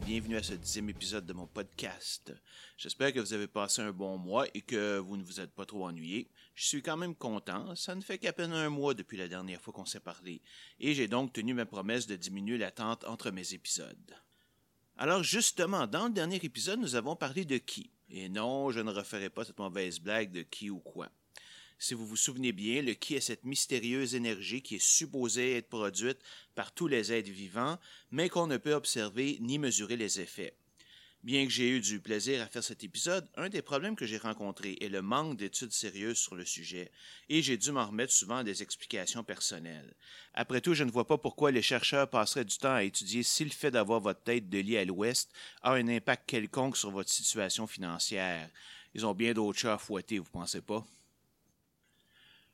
bienvenue à ce dixième épisode de mon podcast. J'espère que vous avez passé un bon mois et que vous ne vous êtes pas trop ennuyé. Je suis quand même content, ça ne fait qu'à peine un mois depuis la dernière fois qu'on s'est parlé, et j'ai donc tenu ma promesse de diminuer l'attente entre mes épisodes. Alors justement, dans le dernier épisode, nous avons parlé de qui? Et non, je ne referai pas cette mauvaise blague de qui ou quoi. Si vous vous souvenez bien, le ki est cette mystérieuse énergie qui est supposée être produite par tous les êtres vivants, mais qu'on ne peut observer ni mesurer les effets. Bien que j'ai eu du plaisir à faire cet épisode, un des problèmes que j'ai rencontrés est le manque d'études sérieuses sur le sujet, et j'ai dû m'en remettre souvent à des explications personnelles. Après tout, je ne vois pas pourquoi les chercheurs passeraient du temps à étudier si le fait d'avoir votre tête de lit à l'ouest a un impact quelconque sur votre situation financière. Ils ont bien d'autres chats à fouetter, vous pensez pas?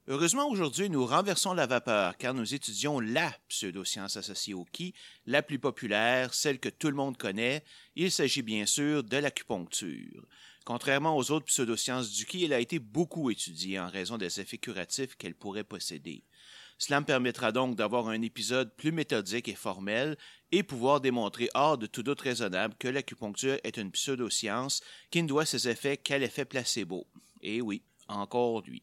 Heureusement, aujourd'hui, nous renversons la vapeur car nous étudions la pseudoscience associée au qui, la plus populaire, celle que tout le monde connaît. Il s'agit bien sûr de l'acupuncture. Contrairement aux autres pseudosciences du qui, elle a été beaucoup étudiée en raison des effets curatifs qu'elle pourrait posséder. Cela me permettra donc d'avoir un épisode plus méthodique et formel et pouvoir démontrer hors de tout doute raisonnable que l'acupuncture est une pseudoscience qui ne doit ses effets qu'à l'effet placebo. Et oui, encore lui.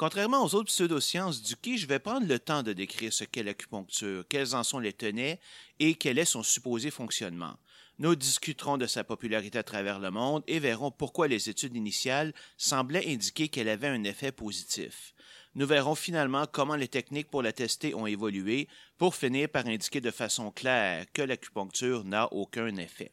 Contrairement aux autres pseudosciences du qui, je vais prendre le temps de décrire ce qu'est l'acupuncture, quels en sont les tenets et quel est son supposé fonctionnement. Nous discuterons de sa popularité à travers le monde et verrons pourquoi les études initiales semblaient indiquer qu'elle avait un effet positif. Nous verrons finalement comment les techniques pour la tester ont évolué pour finir par indiquer de façon claire que l'acupuncture n'a aucun effet.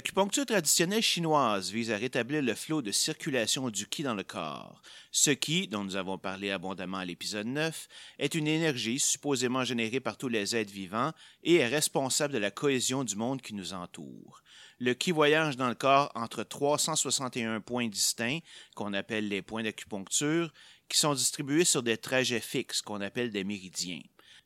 L'acupuncture traditionnelle chinoise vise à rétablir le flot de circulation du qi dans le corps. Ce qui, dont nous avons parlé abondamment à l'épisode 9, est une énergie supposément générée par tous les êtres vivants et est responsable de la cohésion du monde qui nous entoure. Le qi voyage dans le corps entre 361 points distincts, qu'on appelle les points d'acupuncture, qui sont distribués sur des trajets fixes, qu'on appelle des méridiens.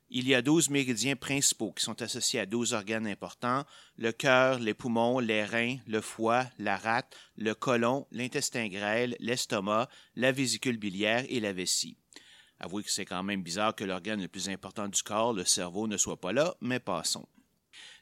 Il y a douze méridiens principaux qui sont associés à douze organes importants le cœur, les poumons, les reins, le foie, la rate, le côlon, l'intestin grêle, l'estomac, la vésicule biliaire et la vessie. Avouez que c'est quand même bizarre que l'organe le plus important du corps, le cerveau, ne soit pas là, mais passons.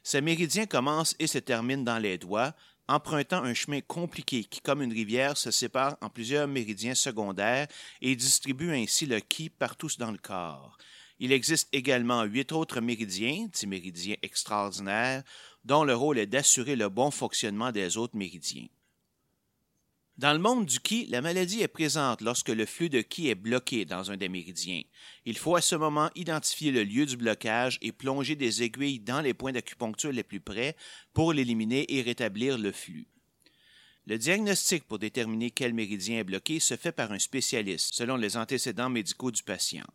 Ces méridiens commencent et se terminent dans les doigts, empruntant un chemin compliqué qui, comme une rivière, se sépare en plusieurs méridiens secondaires et distribue ainsi le ki partout dans le corps. Il existe également huit autres méridiens, dix méridiens extraordinaires, dont le rôle est d'assurer le bon fonctionnement des autres méridiens. Dans le monde du ki, la maladie est présente lorsque le flux de ki est bloqué dans un des méridiens. Il faut à ce moment identifier le lieu du blocage et plonger des aiguilles dans les points d'acupuncture les plus près pour l'éliminer et rétablir le flux. Le diagnostic pour déterminer quel méridien est bloqué se fait par un spécialiste, selon les antécédents médicaux du patient.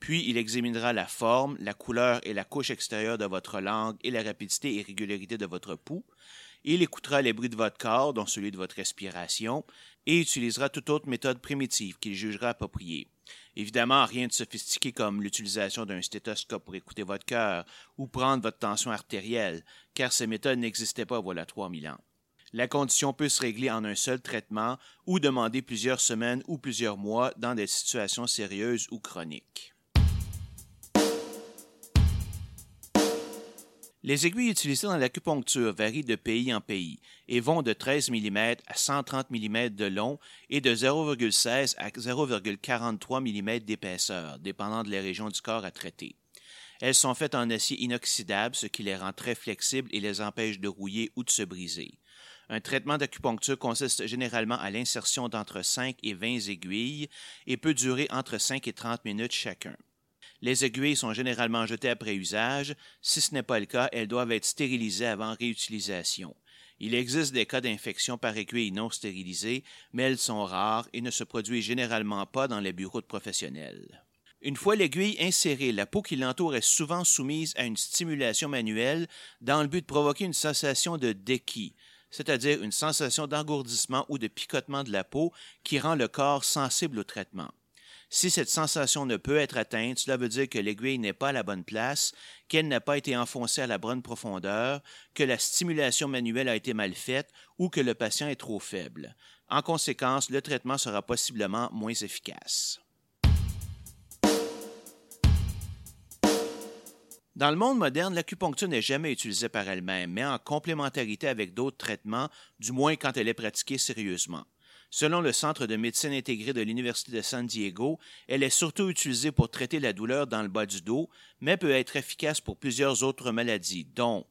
Puis il examinera la forme, la couleur et la couche extérieure de votre langue et la rapidité et régularité de votre pouls. Il écoutera les bruits de votre corps, dont celui de votre respiration, et utilisera toute autre méthode primitive qu'il jugera appropriée. Évidemment, rien de sophistiqué comme l'utilisation d'un stéthoscope pour écouter votre cœur ou prendre votre tension artérielle, car ces méthodes n'existaient pas voilà 3000 ans. La condition peut se régler en un seul traitement ou demander plusieurs semaines ou plusieurs mois dans des situations sérieuses ou chroniques. Les aiguilles utilisées dans l'acupuncture varient de pays en pays et vont de 13 mm à 130 mm de long et de 0,16 à 0,43 mm d'épaisseur, dépendant de la région du corps à traiter. Elles sont faites en acier inoxydable, ce qui les rend très flexibles et les empêche de rouiller ou de se briser. Un traitement d'acupuncture consiste généralement à l'insertion d'entre 5 et 20 aiguilles et peut durer entre 5 et 30 minutes chacun. Les aiguilles sont généralement jetées après usage. Si ce n'est pas le cas, elles doivent être stérilisées avant réutilisation. Il existe des cas d'infection par aiguille non stérilisée, mais elles sont rares et ne se produisent généralement pas dans les bureaux de professionnels. Une fois l'aiguille insérée, la peau qui l'entoure est souvent soumise à une stimulation manuelle dans le but de provoquer une sensation de déquis, c'est-à-dire une sensation d'engourdissement ou de picotement de la peau qui rend le corps sensible au traitement. Si cette sensation ne peut être atteinte, cela veut dire que l'aiguille n'est pas à la bonne place, qu'elle n'a pas été enfoncée à la bonne profondeur, que la stimulation manuelle a été mal faite ou que le patient est trop faible. En conséquence, le traitement sera possiblement moins efficace. Dans le monde moderne, l'acupuncture n'est jamais utilisée par elle-même, mais en complémentarité avec d'autres traitements, du moins quand elle est pratiquée sérieusement. Selon le Centre de médecine intégrée de l'Université de San Diego, elle est surtout utilisée pour traiter la douleur dans le bas du dos, mais peut être efficace pour plusieurs autres maladies, dont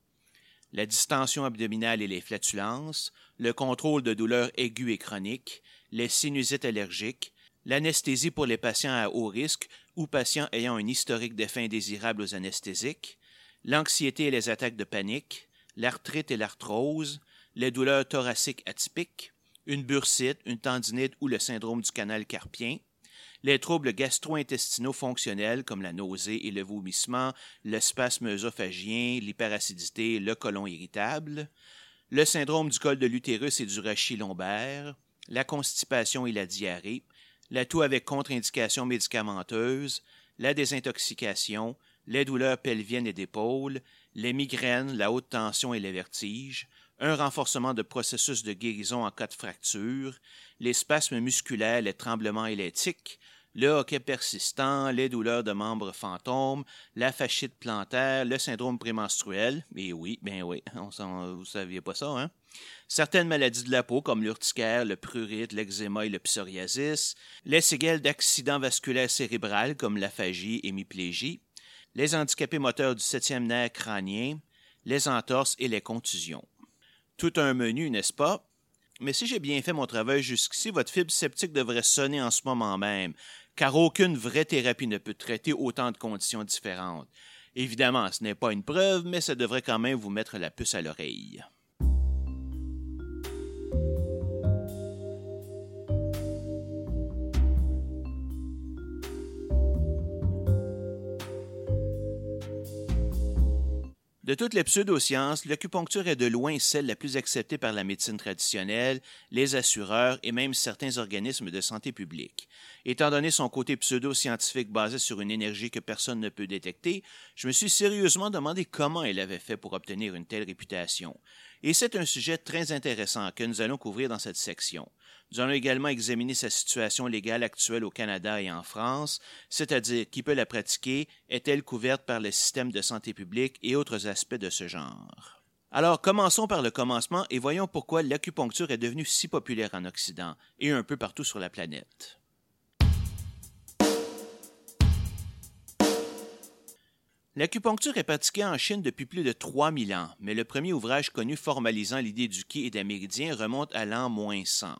la distension abdominale et les flatulences, le contrôle de douleurs aiguës et chroniques, les sinusites allergiques, l'anesthésie pour les patients à haut risque ou patients ayant un historique d'effets indésirables aux anesthésiques, l'anxiété et les attaques de panique, l'arthrite et l'arthrose, les douleurs thoraciques atypiques, une bursite, une tendinite ou le syndrome du canal carpien, les troubles gastro-intestinaux fonctionnels comme la nausée et le vomissement, le spasme œsophagien, l'hyperacidité, le côlon irritable, le syndrome du col de l'utérus et du rachis lombaire, la constipation et la diarrhée, la toux avec contre-indication médicamenteuse, la désintoxication, les douleurs pelviennes et d'épaule, les migraines, la haute tension et les vertiges, un renforcement de processus de guérison en cas de fracture, les spasmes musculaires, les tremblements et le hoquet persistant, les douleurs de membres fantômes, la fascite plantaire, le syndrome prémenstruel. Et oui, ben oui, vous saviez pas ça, hein? Certaines maladies de la peau, comme l'urticaire, le prurite, l'eczéma et le psoriasis, les séquelles d'accidents vasculaires cérébrales, comme l'aphagie et l'hémiplégie, les handicapés moteurs du septième nerf crânien, les entorses et les contusions. Tout un menu, n'est-ce pas? Mais si j'ai bien fait mon travail jusqu'ici, votre fibre sceptique devrait sonner en ce moment même, car aucune vraie thérapie ne peut traiter autant de conditions différentes. Évidemment, ce n'est pas une preuve, mais ça devrait quand même vous mettre la puce à l'oreille. De toutes les pseudosciences, l'acupuncture est de loin celle la plus acceptée par la médecine traditionnelle, les assureurs et même certains organismes de santé publique. Étant donné son côté pseudo-scientifique basé sur une énergie que personne ne peut détecter, je me suis sérieusement demandé comment elle avait fait pour obtenir une telle réputation. Et c'est un sujet très intéressant que nous allons couvrir dans cette section. Nous allons également examiner sa situation légale actuelle au Canada et en France, c'est-à-dire qui peut la pratiquer, est-elle couverte par le système de santé publique et autres aspects de ce genre. Alors commençons par le commencement et voyons pourquoi l'acupuncture est devenue si populaire en Occident et un peu partout sur la planète. L'acupuncture est pratiquée en Chine depuis plus de 3000 ans, mais le premier ouvrage connu formalisant l'idée du ki et des méridiens remonte à l'an moins 100.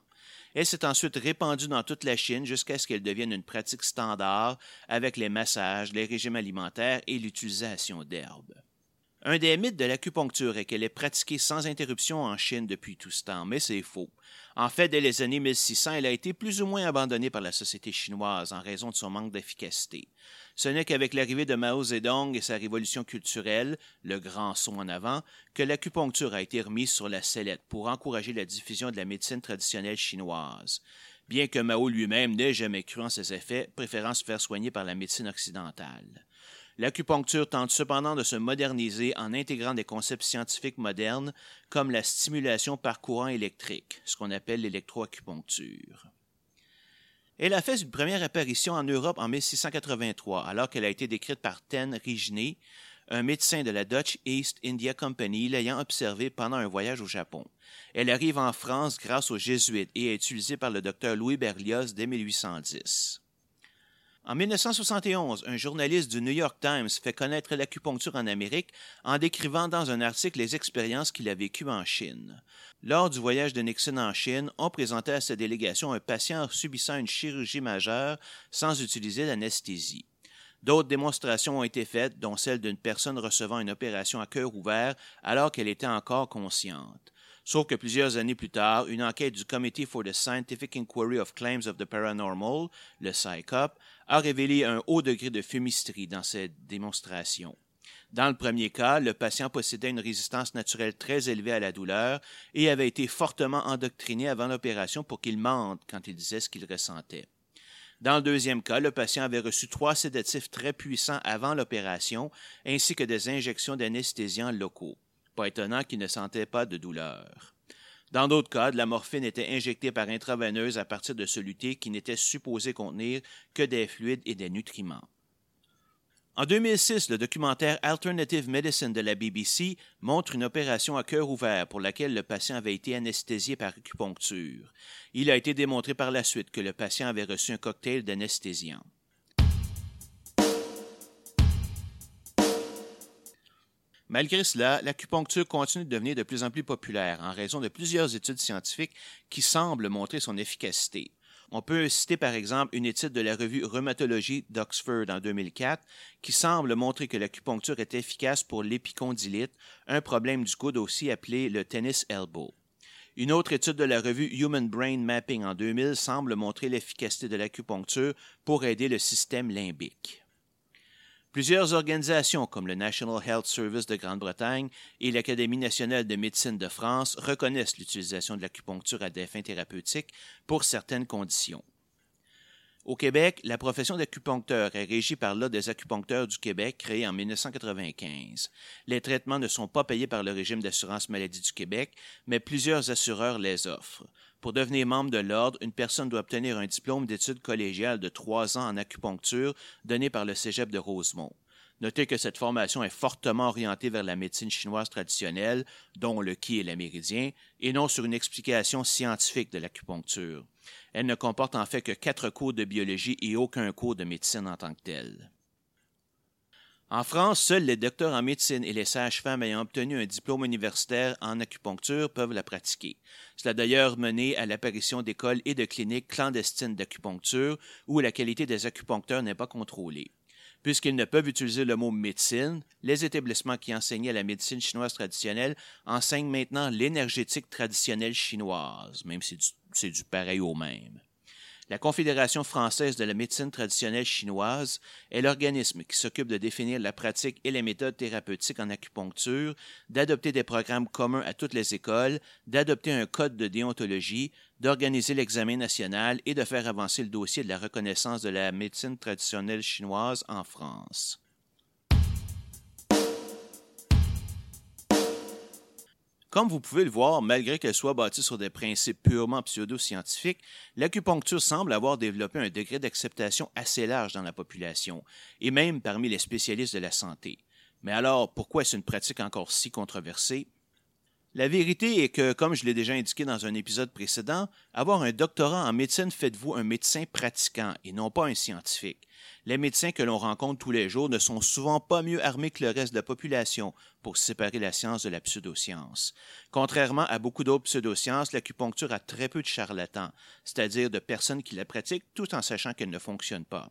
Elle s'est ensuite répandue dans toute la Chine jusqu'à ce qu'elle devienne une pratique standard avec les massages, les régimes alimentaires et l'utilisation d'herbes. Un des mythes de l'acupuncture est qu'elle est pratiquée sans interruption en Chine depuis tout ce temps, mais c'est faux. En fait, dès les années 1600, elle a été plus ou moins abandonnée par la société chinoise en raison de son manque d'efficacité. Ce n'est qu'avec l'arrivée de Mao Zedong et sa révolution culturelle, le grand son en avant, que l'acupuncture a été remise sur la sellette pour encourager la diffusion de la médecine traditionnelle chinoise. Bien que Mao lui-même n'ait jamais cru en ses effets, préférant se faire soigner par la médecine occidentale. L'acupuncture tente cependant de se moderniser en intégrant des concepts scientifiques modernes comme la stimulation par courant électrique, ce qu'on appelle l'électroacupuncture. Elle a fait une première apparition en Europe en 1683, alors qu'elle a été décrite par Ten Rigenet, un médecin de la Dutch East India Company l'ayant observée pendant un voyage au Japon. Elle arrive en France grâce aux Jésuites et est utilisée par le docteur Louis Berlioz dès 1810. En 1971, un journaliste du New York Times fait connaître l'acupuncture en Amérique en décrivant dans un article les expériences qu'il a vécues en Chine. Lors du voyage de Nixon en Chine, on présentait à sa délégation un patient subissant une chirurgie majeure sans utiliser d'anesthésie. D'autres démonstrations ont été faites, dont celle d'une personne recevant une opération à cœur ouvert alors qu'elle était encore consciente. Sauf que plusieurs années plus tard, une enquête du Committee for the Scientific Inquiry of Claims of the Paranormal, le CICOP, a révélé un haut degré de fumisterie dans cette démonstration. Dans le premier cas, le patient possédait une résistance naturelle très élevée à la douleur et avait été fortement endoctriné avant l'opération pour qu'il mente quand il disait ce qu'il ressentait. Dans le deuxième cas, le patient avait reçu trois sédatifs très puissants avant l'opération, ainsi que des injections d'anesthésiants locaux. Pas étonnant qu'il ne sentait pas de douleur. Dans d'autres cas, de la morphine était injectée par intraveineuse à partir de solutés qui n'étaient supposés contenir que des fluides et des nutriments. En 2006, le documentaire Alternative Medicine de la BBC montre une opération à cœur ouvert pour laquelle le patient avait été anesthésié par acupuncture. Il a été démontré par la suite que le patient avait reçu un cocktail d'anesthésiant. Malgré cela, l'acupuncture continue de devenir de plus en plus populaire en raison de plusieurs études scientifiques qui semblent montrer son efficacité. On peut citer par exemple une étude de la revue Rhumatologie d'Oxford en 2004 qui semble montrer que l'acupuncture est efficace pour l'épicondylite, un problème du coude aussi appelé le tennis elbow. Une autre étude de la revue Human Brain Mapping en 2000 semble montrer l'efficacité de l'acupuncture pour aider le système limbique. Plusieurs organisations comme le National Health Service de Grande-Bretagne et l'Académie nationale de médecine de France reconnaissent l'utilisation de l'acupuncture à des fins thérapeutiques pour certaines conditions. Au Québec, la profession d'acupuncteur est régie par l'Ordre des acupuncteurs du Québec créé en 1995. Les traitements ne sont pas payés par le régime d'assurance maladie du Québec, mais plusieurs assureurs les offrent. Pour devenir membre de l'ordre, une personne doit obtenir un diplôme d'études collégiales de trois ans en acupuncture donné par le Cégep de Rosemont. Notez que cette formation est fortement orientée vers la médecine chinoise traditionnelle, dont le qi et la méridien, et non sur une explication scientifique de l'acupuncture. Elle ne comporte en fait que quatre cours de biologie et aucun cours de médecine en tant que tel. En France, seuls les docteurs en médecine et les sages-femmes ayant obtenu un diplôme universitaire en acupuncture peuvent la pratiquer. Cela a d'ailleurs mené à l'apparition d'écoles et de cliniques clandestines d'acupuncture où la qualité des acupuncteurs n'est pas contrôlée. Puisqu'ils ne peuvent utiliser le mot médecine, les établissements qui enseignaient la médecine chinoise traditionnelle enseignent maintenant l'énergétique traditionnelle chinoise, même si c'est du pareil au même. La Confédération française de la médecine traditionnelle chinoise est l'organisme qui s'occupe de définir la pratique et les méthodes thérapeutiques en acupuncture, d'adopter des programmes communs à toutes les écoles, d'adopter un code de déontologie, d'organiser l'examen national et de faire avancer le dossier de la reconnaissance de la médecine traditionnelle chinoise en France. Comme vous pouvez le voir, malgré qu'elle soit bâtie sur des principes purement pseudo-scientifiques, l'acupuncture semble avoir développé un degré d'acceptation assez large dans la population, et même parmi les spécialistes de la santé. Mais alors, pourquoi est-ce une pratique encore si controversée? La vérité est que, comme je l'ai déjà indiqué dans un épisode précédent, avoir un doctorat en médecine fait de vous un médecin pratiquant et non pas un scientifique. Les médecins que l'on rencontre tous les jours ne sont souvent pas mieux armés que le reste de la population pour séparer la science de la pseudoscience. Contrairement à beaucoup d'autres pseudosciences, l'acupuncture a très peu de charlatans, c'est-à-dire de personnes qui la pratiquent tout en sachant qu'elle ne fonctionne pas.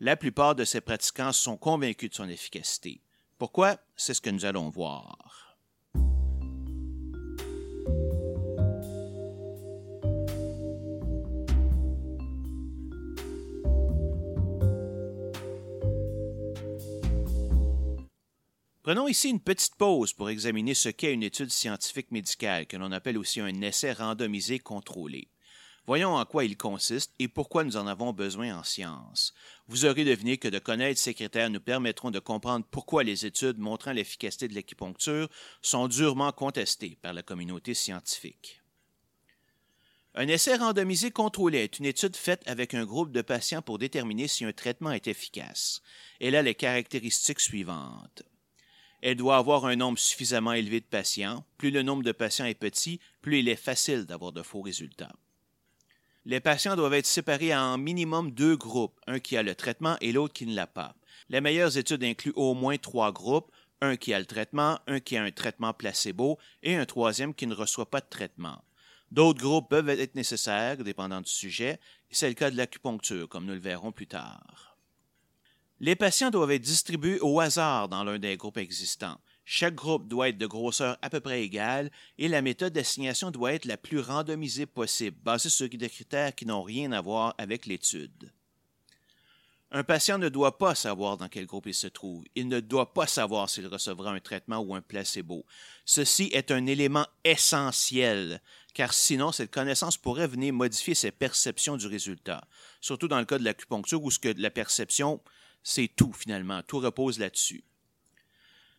La plupart de ces pratiquants sont convaincus de son efficacité. Pourquoi? C'est ce que nous allons voir. Prenons ici une petite pause pour examiner ce qu'est une étude scientifique médicale, que l'on appelle aussi un essai randomisé contrôlé. Voyons en quoi il consiste et pourquoi nous en avons besoin en science. Vous aurez deviné que de connaître ces critères nous permettront de comprendre pourquoi les études montrant l'efficacité de l'acupuncture sont durement contestées par la communauté scientifique. Un essai randomisé contrôlé est une étude faite avec un groupe de patients pour déterminer si un traitement est efficace. Elle a les caractéristiques suivantes. Elle doit avoir un nombre suffisamment élevé de patients. Plus le nombre de patients est petit, plus il est facile d'avoir de faux résultats. Les patients doivent être séparés en minimum deux groupes, un qui a le traitement et l'autre qui ne l'a pas. Les meilleures études incluent au moins trois groupes, un qui a le traitement, un qui a un traitement placebo et un troisième qui ne reçoit pas de traitement. D'autres groupes peuvent être nécessaires, dépendant du sujet, et c'est le cas de l'acupuncture, comme nous le verrons plus tard. Les patients doivent être distribués au hasard dans l'un des groupes existants. Chaque groupe doit être de grosseur à peu près égale et la méthode d'assignation doit être la plus randomisée possible, basée sur des critères qui n'ont rien à voir avec l'étude. Un patient ne doit pas savoir dans quel groupe il se trouve. Il ne doit pas savoir s'il recevra un traitement ou un placebo. Ceci est un élément essentiel, car sinon cette connaissance pourrait venir modifier ses perceptions du résultat, surtout dans le cas de l'acupuncture où ce que la perception, c'est tout finalement, tout repose là-dessus.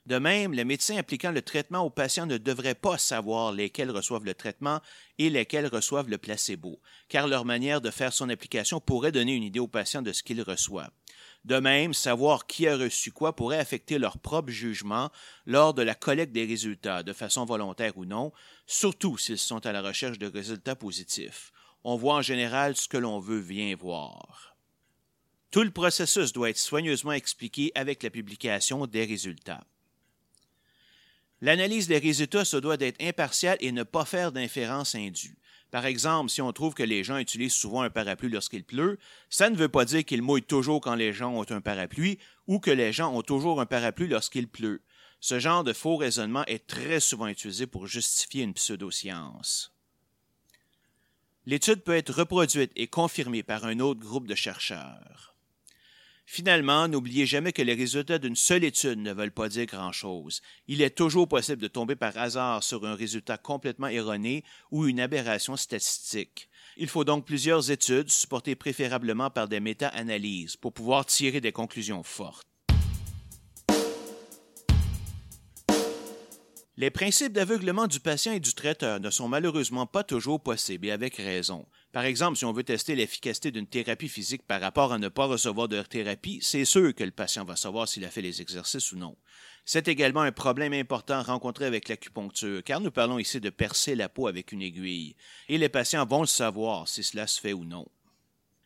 De même, les médecins appliquant le traitement aux patients ne devraient pas savoir lesquels reçoivent le traitement et lesquels reçoivent le placebo, car leur manière de faire son application pourrait donner une idée aux patients de ce qu'ils reçoivent. De même, savoir qui a reçu quoi pourrait affecter leur propre jugement lors de la collecte des résultats, de façon volontaire ou non, surtout s'ils sont à la recherche de résultats positifs. On voit en général ce que l'on veut bien voir. Tout le processus doit être soigneusement expliqué avec la publication des résultats. L'analyse des résultats se doit d'être impartiale et ne pas faire d'inférence indue. Par exemple, si on trouve que les gens utilisent souvent un parapluie lorsqu'il pleut, ça ne veut pas dire qu'ils mouillent toujours quand les gens ont un parapluie ou que les gens ont toujours un parapluie lorsqu'il pleut. Ce genre de faux raisonnement est très souvent utilisé pour justifier une pseudoscience. L'étude peut être reproduite et confirmée par un autre groupe de chercheurs. Finalement, n'oubliez jamais que les résultats d'une seule étude ne veulent pas dire grand-chose. Il est toujours possible de tomber par hasard sur un résultat complètement erroné ou une aberration statistique. Il faut donc plusieurs études supportées préférablement par des méta-analyses pour pouvoir tirer des conclusions fortes. Les principes d'aveuglement du patient et du traiteur ne sont malheureusement pas toujours possibles et avec raison. Par exemple, si on veut tester l'efficacité d'une thérapie physique par rapport à ne pas recevoir de thérapie, c'est sûr que le patient va savoir s'il a fait les exercices ou non. C'est également un problème important rencontré avec l'acupuncture, car nous parlons ici de percer la peau avec une aiguille, et les patients vont le savoir si cela se fait ou non.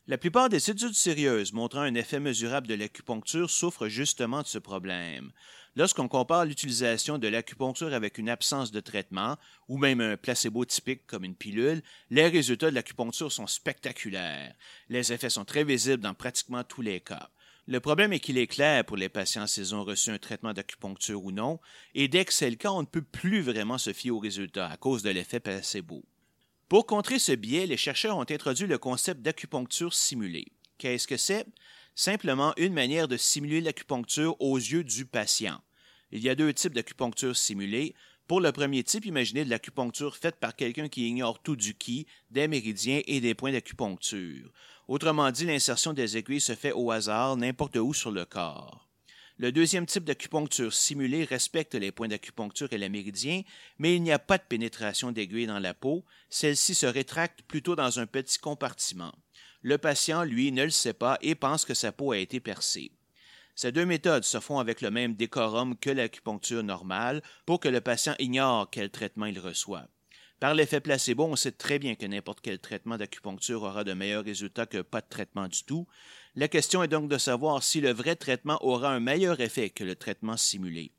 La plupart des études sérieuses montrant un effet mesurable de l'acupuncture souffrent justement de ce problème. Lorsqu'on compare l'utilisation de l'acupuncture avec une absence de traitement, ou même un placebo typique comme une pilule, les résultats de l'acupuncture sont spectaculaires. Les effets sont très visibles dans pratiquement tous les cas. Le problème est qu'il est clair pour les patients s'ils ont reçu un traitement d'acupuncture ou non, et dès que c'est le cas, on ne peut plus vraiment se fier aux résultats à cause de l'effet placebo. Pour contrer ce biais, les chercheurs ont introduit le concept d'acupuncture simulée. Qu'est-ce que c'est? Simplement une manière de simuler l'acupuncture aux yeux du patient. Il y a deux types d'acupuncture simulée. Pour le premier type, imaginez de l'acupuncture faite par quelqu'un qui ignore tout du qui, des méridiens et des points d'acupuncture. Autrement dit, l'insertion des aiguilles se fait au hasard n'importe où sur le corps. Le deuxième type d'acupuncture simulée respecte les points d'acupuncture et les méridiens, mais il n'y a pas de pénétration d'aiguille dans la peau, celle-ci se rétracte plutôt dans un petit compartiment. Le patient, lui, ne le sait pas et pense que sa peau a été percée. Ces deux méthodes se font avec le même décorum que l'acupuncture normale pour que le patient ignore quel traitement il reçoit. Par l'effet placebo, on sait très bien que n'importe quel traitement d'acupuncture aura de meilleurs résultats que pas de traitement du tout, la question est donc de savoir si le vrai traitement aura un meilleur effet que le traitement simulé.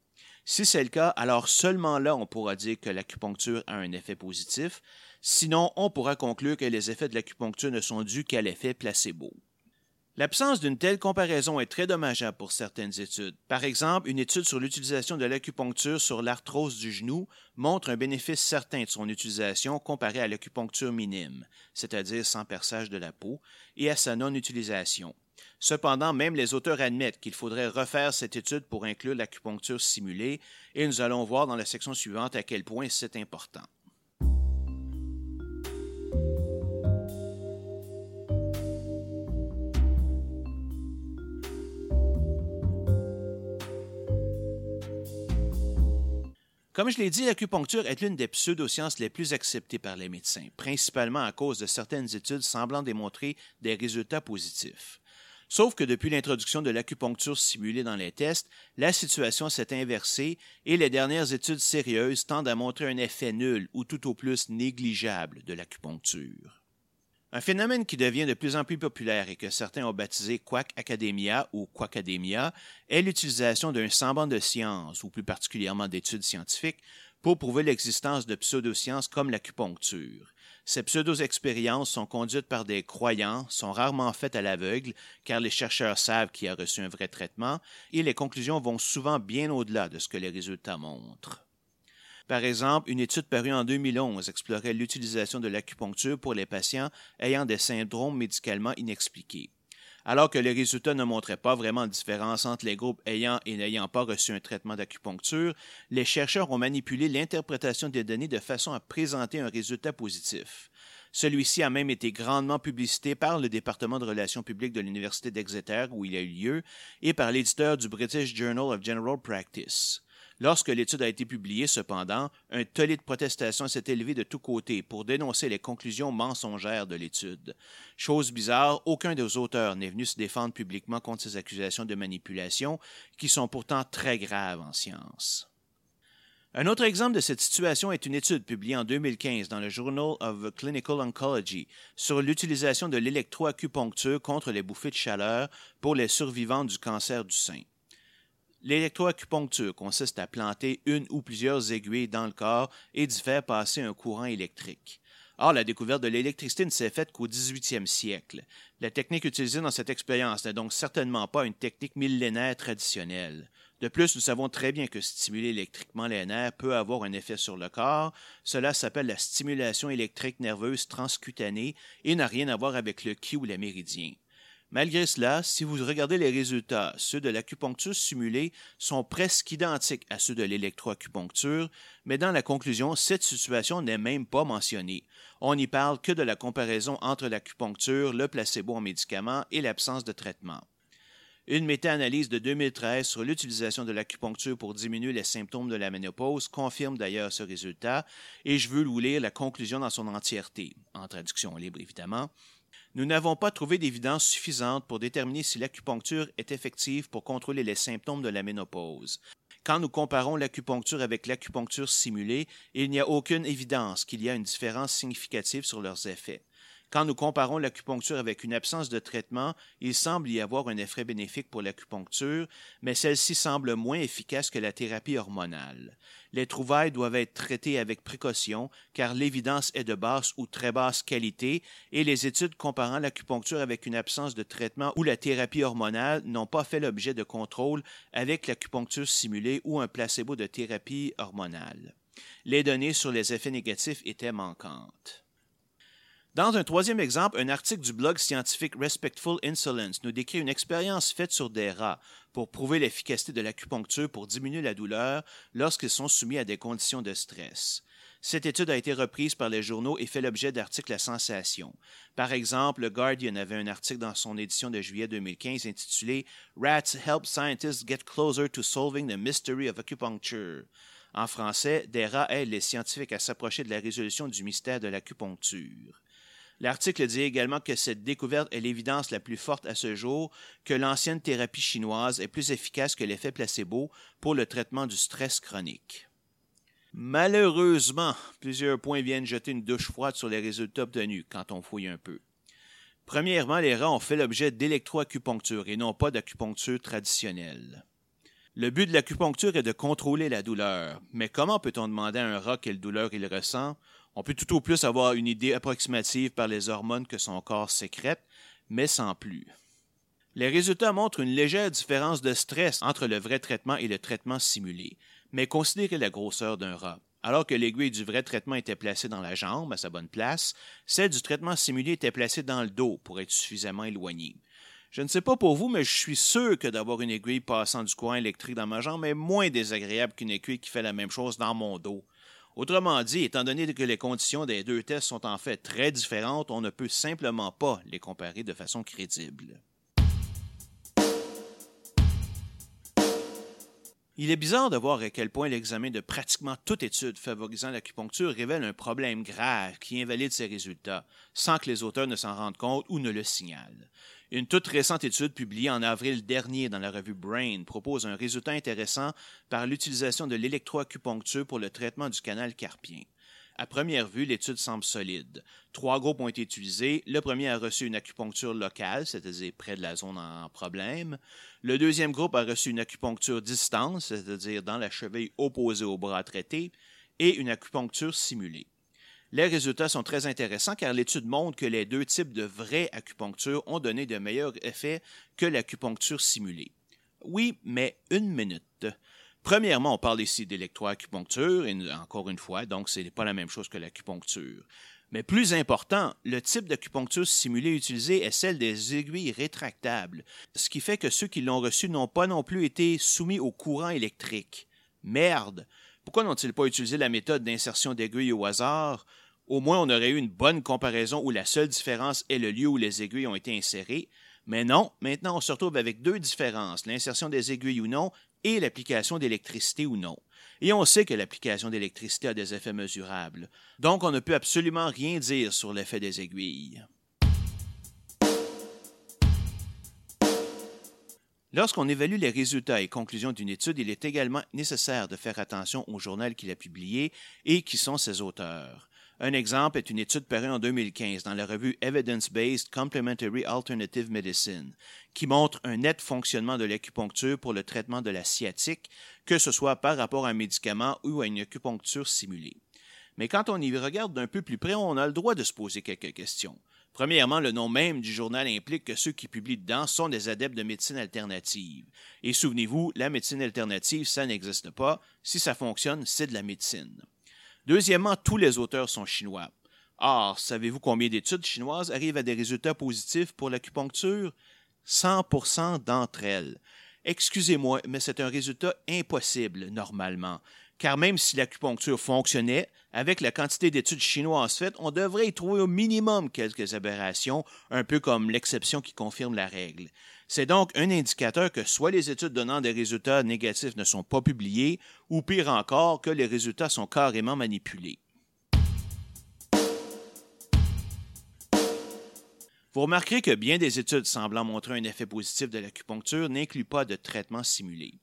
Si c'est le cas, alors seulement là on pourra dire que l'acupuncture a un effet positif, sinon on pourra conclure que les effets de l'acupuncture ne sont dus qu'à l'effet placebo. L'absence d'une telle comparaison est très dommageable pour certaines études. Par exemple, une étude sur l'utilisation de l'acupuncture sur l'arthrose du genou montre un bénéfice certain de son utilisation comparé à l'acupuncture minime, c'est-à-dire sans perçage de la peau, et à sa non-utilisation. Cependant, même les auteurs admettent qu'il faudrait refaire cette étude pour inclure l'acupuncture simulée, et nous allons voir dans la section suivante à quel point c'est important. Comme je l'ai dit, l'acupuncture est l'une des pseudosciences les plus acceptées par les médecins, principalement à cause de certaines études semblant démontrer des résultats positifs. Sauf que depuis l'introduction de l'acupuncture simulée dans les tests, la situation s'est inversée et les dernières études sérieuses tendent à montrer un effet nul ou tout au plus négligeable de l'acupuncture. Un phénomène qui devient de plus en plus populaire et que certains ont baptisé Quack Academia ou Quackademia est l'utilisation d'un semblant de science, ou plus particulièrement d'études scientifiques, pour prouver l'existence de pseudosciences comme l'acupuncture. Ces pseudo-expériences sont conduites par des croyants, sont rarement faites à l'aveugle, car les chercheurs savent qui a reçu un vrai traitement, et les conclusions vont souvent bien au-delà de ce que les résultats montrent. Par exemple, une étude parue en 2011 explorait l'utilisation de l'acupuncture pour les patients ayant des syndromes médicalement inexpliqués. Alors que les résultats ne montraient pas vraiment de différence entre les groupes ayant et n'ayant pas reçu un traitement d'acupuncture, les chercheurs ont manipulé l'interprétation des données de façon à présenter un résultat positif. Celui-ci a même été grandement publicité par le département de relations publiques de l'Université d'Exeter où il a eu lieu et par l'éditeur du British Journal of General Practice. Lorsque l'étude a été publiée, cependant, un tollé de protestation s'est élevé de tous côtés pour dénoncer les conclusions mensongères de l'étude. Chose bizarre, aucun des auteurs n'est venu se défendre publiquement contre ces accusations de manipulation, qui sont pourtant très graves en science. Un autre exemple de cette situation est une étude publiée en 2015 dans le Journal of Clinical Oncology sur l'utilisation de l'électroacupuncture contre les bouffées de chaleur pour les survivants du cancer du sein. L'électroacupuncture consiste à planter une ou plusieurs aiguilles dans le corps et d'y faire passer un courant électrique. Or, la découverte de l'électricité ne s'est faite qu'au 18e siècle. La technique utilisée dans cette expérience n'est donc certainement pas une technique millénaire traditionnelle. De plus, nous savons très bien que stimuler électriquement les nerfs peut avoir un effet sur le corps. Cela s'appelle la stimulation électrique nerveuse transcutanée et n'a rien à voir avec le ki ou les méridiens. Malgré cela, si vous regardez les résultats, ceux de l'acupuncture simulée sont presque identiques à ceux de l'électroacupuncture, mais dans la conclusion, cette situation n'est même pas mentionnée. On n'y parle que de la comparaison entre l'acupuncture, le placebo en médicaments et l'absence de traitement. Une méta-analyse de 2013 sur l'utilisation de l'acupuncture pour diminuer les symptômes de la ménopause confirme d'ailleurs ce résultat, et je veux vous lire la conclusion dans son entièreté, en traduction libre évidemment. Nous n'avons pas trouvé d'évidence suffisante pour déterminer si l'acupuncture est effective pour contrôler les symptômes de la ménopause. Quand nous comparons l'acupuncture avec l'acupuncture simulée, il n'y a aucune évidence qu'il y a une différence significative sur leurs effets. Quand nous comparons l'acupuncture avec une absence de traitement, il semble y avoir un effet bénéfique pour l'acupuncture, mais celle-ci semble moins efficace que la thérapie hormonale. Les trouvailles doivent être traitées avec précaution car l'évidence est de basse ou très basse qualité et les études comparant l'acupuncture avec une absence de traitement ou la thérapie hormonale n'ont pas fait l'objet de contrôle avec l'acupuncture simulée ou un placebo de thérapie hormonale. Les données sur les effets négatifs étaient manquantes. Dans un troisième exemple, un article du blog scientifique Respectful Insolence nous décrit une expérience faite sur des rats pour prouver l'efficacité de l'acupuncture pour diminuer la douleur lorsqu'ils sont soumis à des conditions de stress. Cette étude a été reprise par les journaux et fait l'objet d'articles à sensation. Par exemple, le Guardian avait un article dans son édition de juillet 2015 intitulé Rats help scientists get closer to solving the mystery of acupuncture. En français, des rats aident les scientifiques à s'approcher de la résolution du mystère de l'acupuncture. L'article dit également que cette découverte est l'évidence la plus forte à ce jour que l'ancienne thérapie chinoise est plus efficace que l'effet placebo pour le traitement du stress chronique. Malheureusement, plusieurs points viennent jeter une douche froide sur les résultats obtenus quand on fouille un peu. Premièrement, les rats ont fait l'objet d'électroacupuncture et non pas d'acupuncture traditionnelle. Le but de l'acupuncture est de contrôler la douleur, mais comment peut-on demander à un rat quelle douleur il ressent on peut tout au plus avoir une idée approximative par les hormones que son corps sécrète, mais sans plus. Les résultats montrent une légère différence de stress entre le vrai traitement et le traitement simulé, mais considérez la grosseur d'un rat. Alors que l'aiguille du vrai traitement était placée dans la jambe, à sa bonne place, celle du traitement simulé était placée dans le dos pour être suffisamment éloignée. Je ne sais pas pour vous, mais je suis sûr que d'avoir une aiguille passant du courant électrique dans ma jambe est moins désagréable qu'une aiguille qui fait la même chose dans mon dos. Autrement dit, étant donné que les conditions des deux tests sont en fait très différentes, on ne peut simplement pas les comparer de façon crédible. Il est bizarre de voir à quel point l'examen de pratiquement toute étude favorisant l'acupuncture révèle un problème grave qui invalide ses résultats, sans que les auteurs ne s'en rendent compte ou ne le signalent. Une toute récente étude publiée en avril dernier dans la revue Brain propose un résultat intéressant par l'utilisation de l'électroacupuncture pour le traitement du canal carpien. À première vue, l'étude semble solide. Trois groupes ont été utilisés. Le premier a reçu une acupuncture locale, c'est-à-dire près de la zone en problème. Le deuxième groupe a reçu une acupuncture distance, c'est-à-dire dans la cheville opposée au bras traité, et une acupuncture simulée. Les résultats sont très intéressants car l'étude montre que les deux types de vraie acupuncture ont donné de meilleurs effets que l'acupuncture simulée. Oui, mais une minute. Premièrement, on parle ici d'électroacupuncture, et encore une fois, donc ce n'est pas la même chose que l'acupuncture. Mais plus important, le type d'acupuncture simulée utilisée est celle des aiguilles rétractables, ce qui fait que ceux qui l'ont reçu n'ont pas non plus été soumis au courant électrique. Merde! Pourquoi n'ont-ils pas utilisé la méthode d'insertion d'aiguilles au hasard? Au moins, on aurait eu une bonne comparaison où la seule différence est le lieu où les aiguilles ont été insérées. Mais non, maintenant on se retrouve avec deux différences, l'insertion des aiguilles ou non et l'application d'électricité ou non. Et on sait que l'application d'électricité a des effets mesurables. Donc on ne peut absolument rien dire sur l'effet des aiguilles. Lorsqu'on évalue les résultats et conclusions d'une étude, il est également nécessaire de faire attention au journal qu'il a publié et qui sont ses auteurs. Un exemple est une étude parue en 2015 dans la revue Evidence-Based Complementary Alternative Medicine, qui montre un net fonctionnement de l'acupuncture pour le traitement de la sciatique, que ce soit par rapport à un médicament ou à une acupuncture simulée. Mais quand on y regarde d'un peu plus près, on a le droit de se poser quelques questions. Premièrement, le nom même du journal implique que ceux qui publient dedans sont des adeptes de médecine alternative. Et souvenez-vous, la médecine alternative, ça n'existe pas. Si ça fonctionne, c'est de la médecine. Deuxièmement, tous les auteurs sont chinois. Or, savez-vous combien d'études chinoises arrivent à des résultats positifs pour l'acupuncture? 100% d'entre elles. Excusez-moi, mais c'est un résultat impossible normalement, car même si l'acupuncture fonctionnait, avec la quantité d'études chinoises faites, on devrait y trouver au minimum quelques aberrations, un peu comme l'exception qui confirme la règle. C'est donc un indicateur que soit les études donnant des résultats négatifs ne sont pas publiées, ou pire encore, que les résultats sont carrément manipulés. Vous remarquerez que bien des études semblant montrer un effet positif de l'acupuncture n'incluent pas de traitement simulé.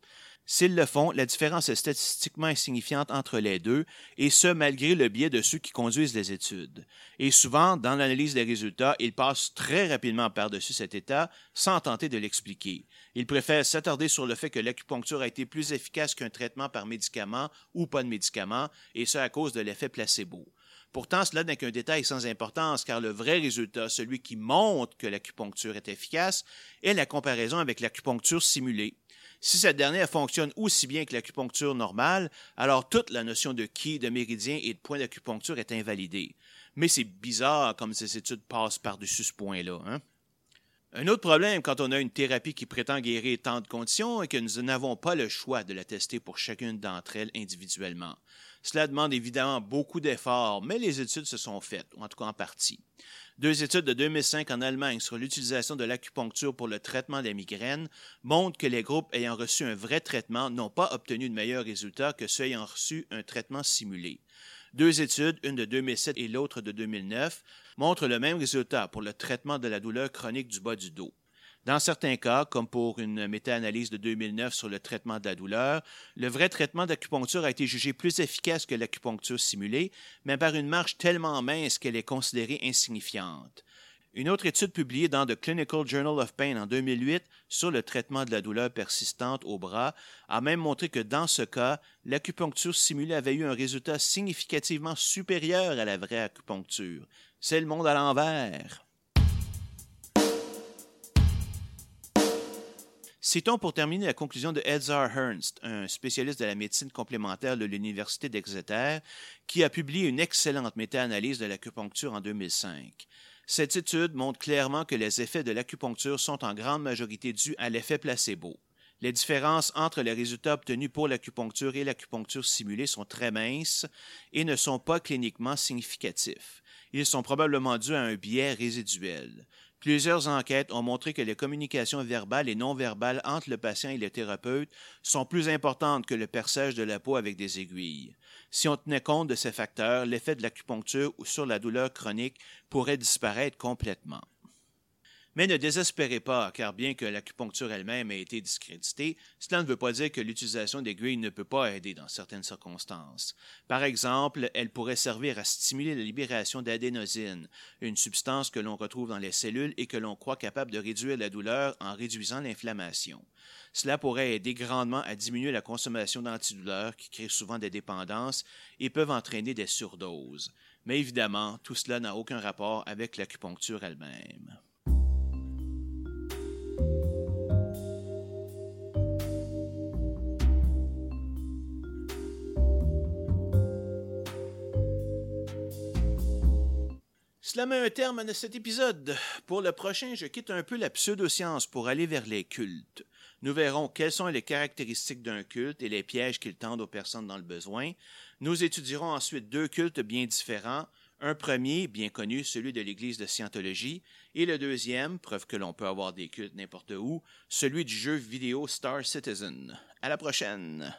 S'ils le font, la différence est statistiquement insignifiante entre les deux, et ce malgré le biais de ceux qui conduisent les études. Et souvent, dans l'analyse des résultats, ils passent très rapidement par-dessus cet état sans tenter de l'expliquer. Ils préfèrent s'attarder sur le fait que l'acupuncture a été plus efficace qu'un traitement par médicament ou pas de médicament, et ce à cause de l'effet placebo. Pourtant, cela n'est qu'un détail sans importance, car le vrai résultat, celui qui montre que l'acupuncture est efficace, est la comparaison avec l'acupuncture simulée. Si cette dernière fonctionne aussi bien que l'acupuncture normale, alors toute la notion de qui, de méridien et de point d'acupuncture est invalidée. Mais c'est bizarre comme ces études passent par-dessus ce point-là. Hein? Un autre problème quand on a une thérapie qui prétend guérir tant de conditions est que nous n'avons pas le choix de la tester pour chacune d'entre elles individuellement. Cela demande évidemment beaucoup d'efforts, mais les études se sont faites, en tout cas en partie. Deux études de 2005 en Allemagne sur l'utilisation de l'acupuncture pour le traitement des migraines montrent que les groupes ayant reçu un vrai traitement n'ont pas obtenu de meilleurs résultats que ceux ayant reçu un traitement simulé. Deux études, une de 2007 et l'autre de 2009, montrent le même résultat pour le traitement de la douleur chronique du bas du dos. Dans certains cas, comme pour une méta-analyse de 2009 sur le traitement de la douleur, le vrai traitement d'acupuncture a été jugé plus efficace que l'acupuncture simulée, mais par une marge tellement mince qu'elle est considérée insignifiante. Une autre étude publiée dans The Clinical Journal of Pain en 2008 sur le traitement de la douleur persistante au bras a même montré que dans ce cas, l'acupuncture simulée avait eu un résultat significativement supérieur à la vraie acupuncture. C'est le monde à l'envers. Citons pour terminer la conclusion de Edzar Ernst, un spécialiste de la médecine complémentaire de l'Université d'Exeter, qui a publié une excellente méta-analyse de l'acupuncture en 2005. Cette étude montre clairement que les effets de l'acupuncture sont en grande majorité dus à l'effet placebo. Les différences entre les résultats obtenus pour l'acupuncture et l'acupuncture simulée sont très minces et ne sont pas cliniquement significatifs. Ils sont probablement dus à un biais résiduel. Plusieurs enquêtes ont montré que les communications verbales et non verbales entre le patient et le thérapeute sont plus importantes que le perçage de la peau avec des aiguilles. Si on tenait compte de ces facteurs, l'effet de l'acupuncture sur la douleur chronique pourrait disparaître complètement. Mais ne désespérez pas, car bien que l'acupuncture elle-même ait été discréditée, cela ne veut pas dire que l'utilisation d'aiguilles ne peut pas aider dans certaines circonstances. Par exemple, elle pourrait servir à stimuler la libération d'adénosine, une substance que l'on retrouve dans les cellules et que l'on croit capable de réduire la douleur en réduisant l'inflammation. Cela pourrait aider grandement à diminuer la consommation d'antidouleurs qui créent souvent des dépendances et peuvent entraîner des surdoses. Mais évidemment, tout cela n'a aucun rapport avec l'acupuncture elle-même. Cela met un terme à cet épisode. Pour le prochain, je quitte un peu la pseudoscience pour aller vers les cultes. Nous verrons quelles sont les caractéristiques d'un culte et les pièges qu'il tendent aux personnes dans le besoin. Nous étudierons ensuite deux cultes bien différents. Un premier, bien connu, celui de l'Église de Scientologie, et le deuxième, preuve que l'on peut avoir des cultes n'importe où, celui du jeu vidéo Star Citizen. À la prochaine!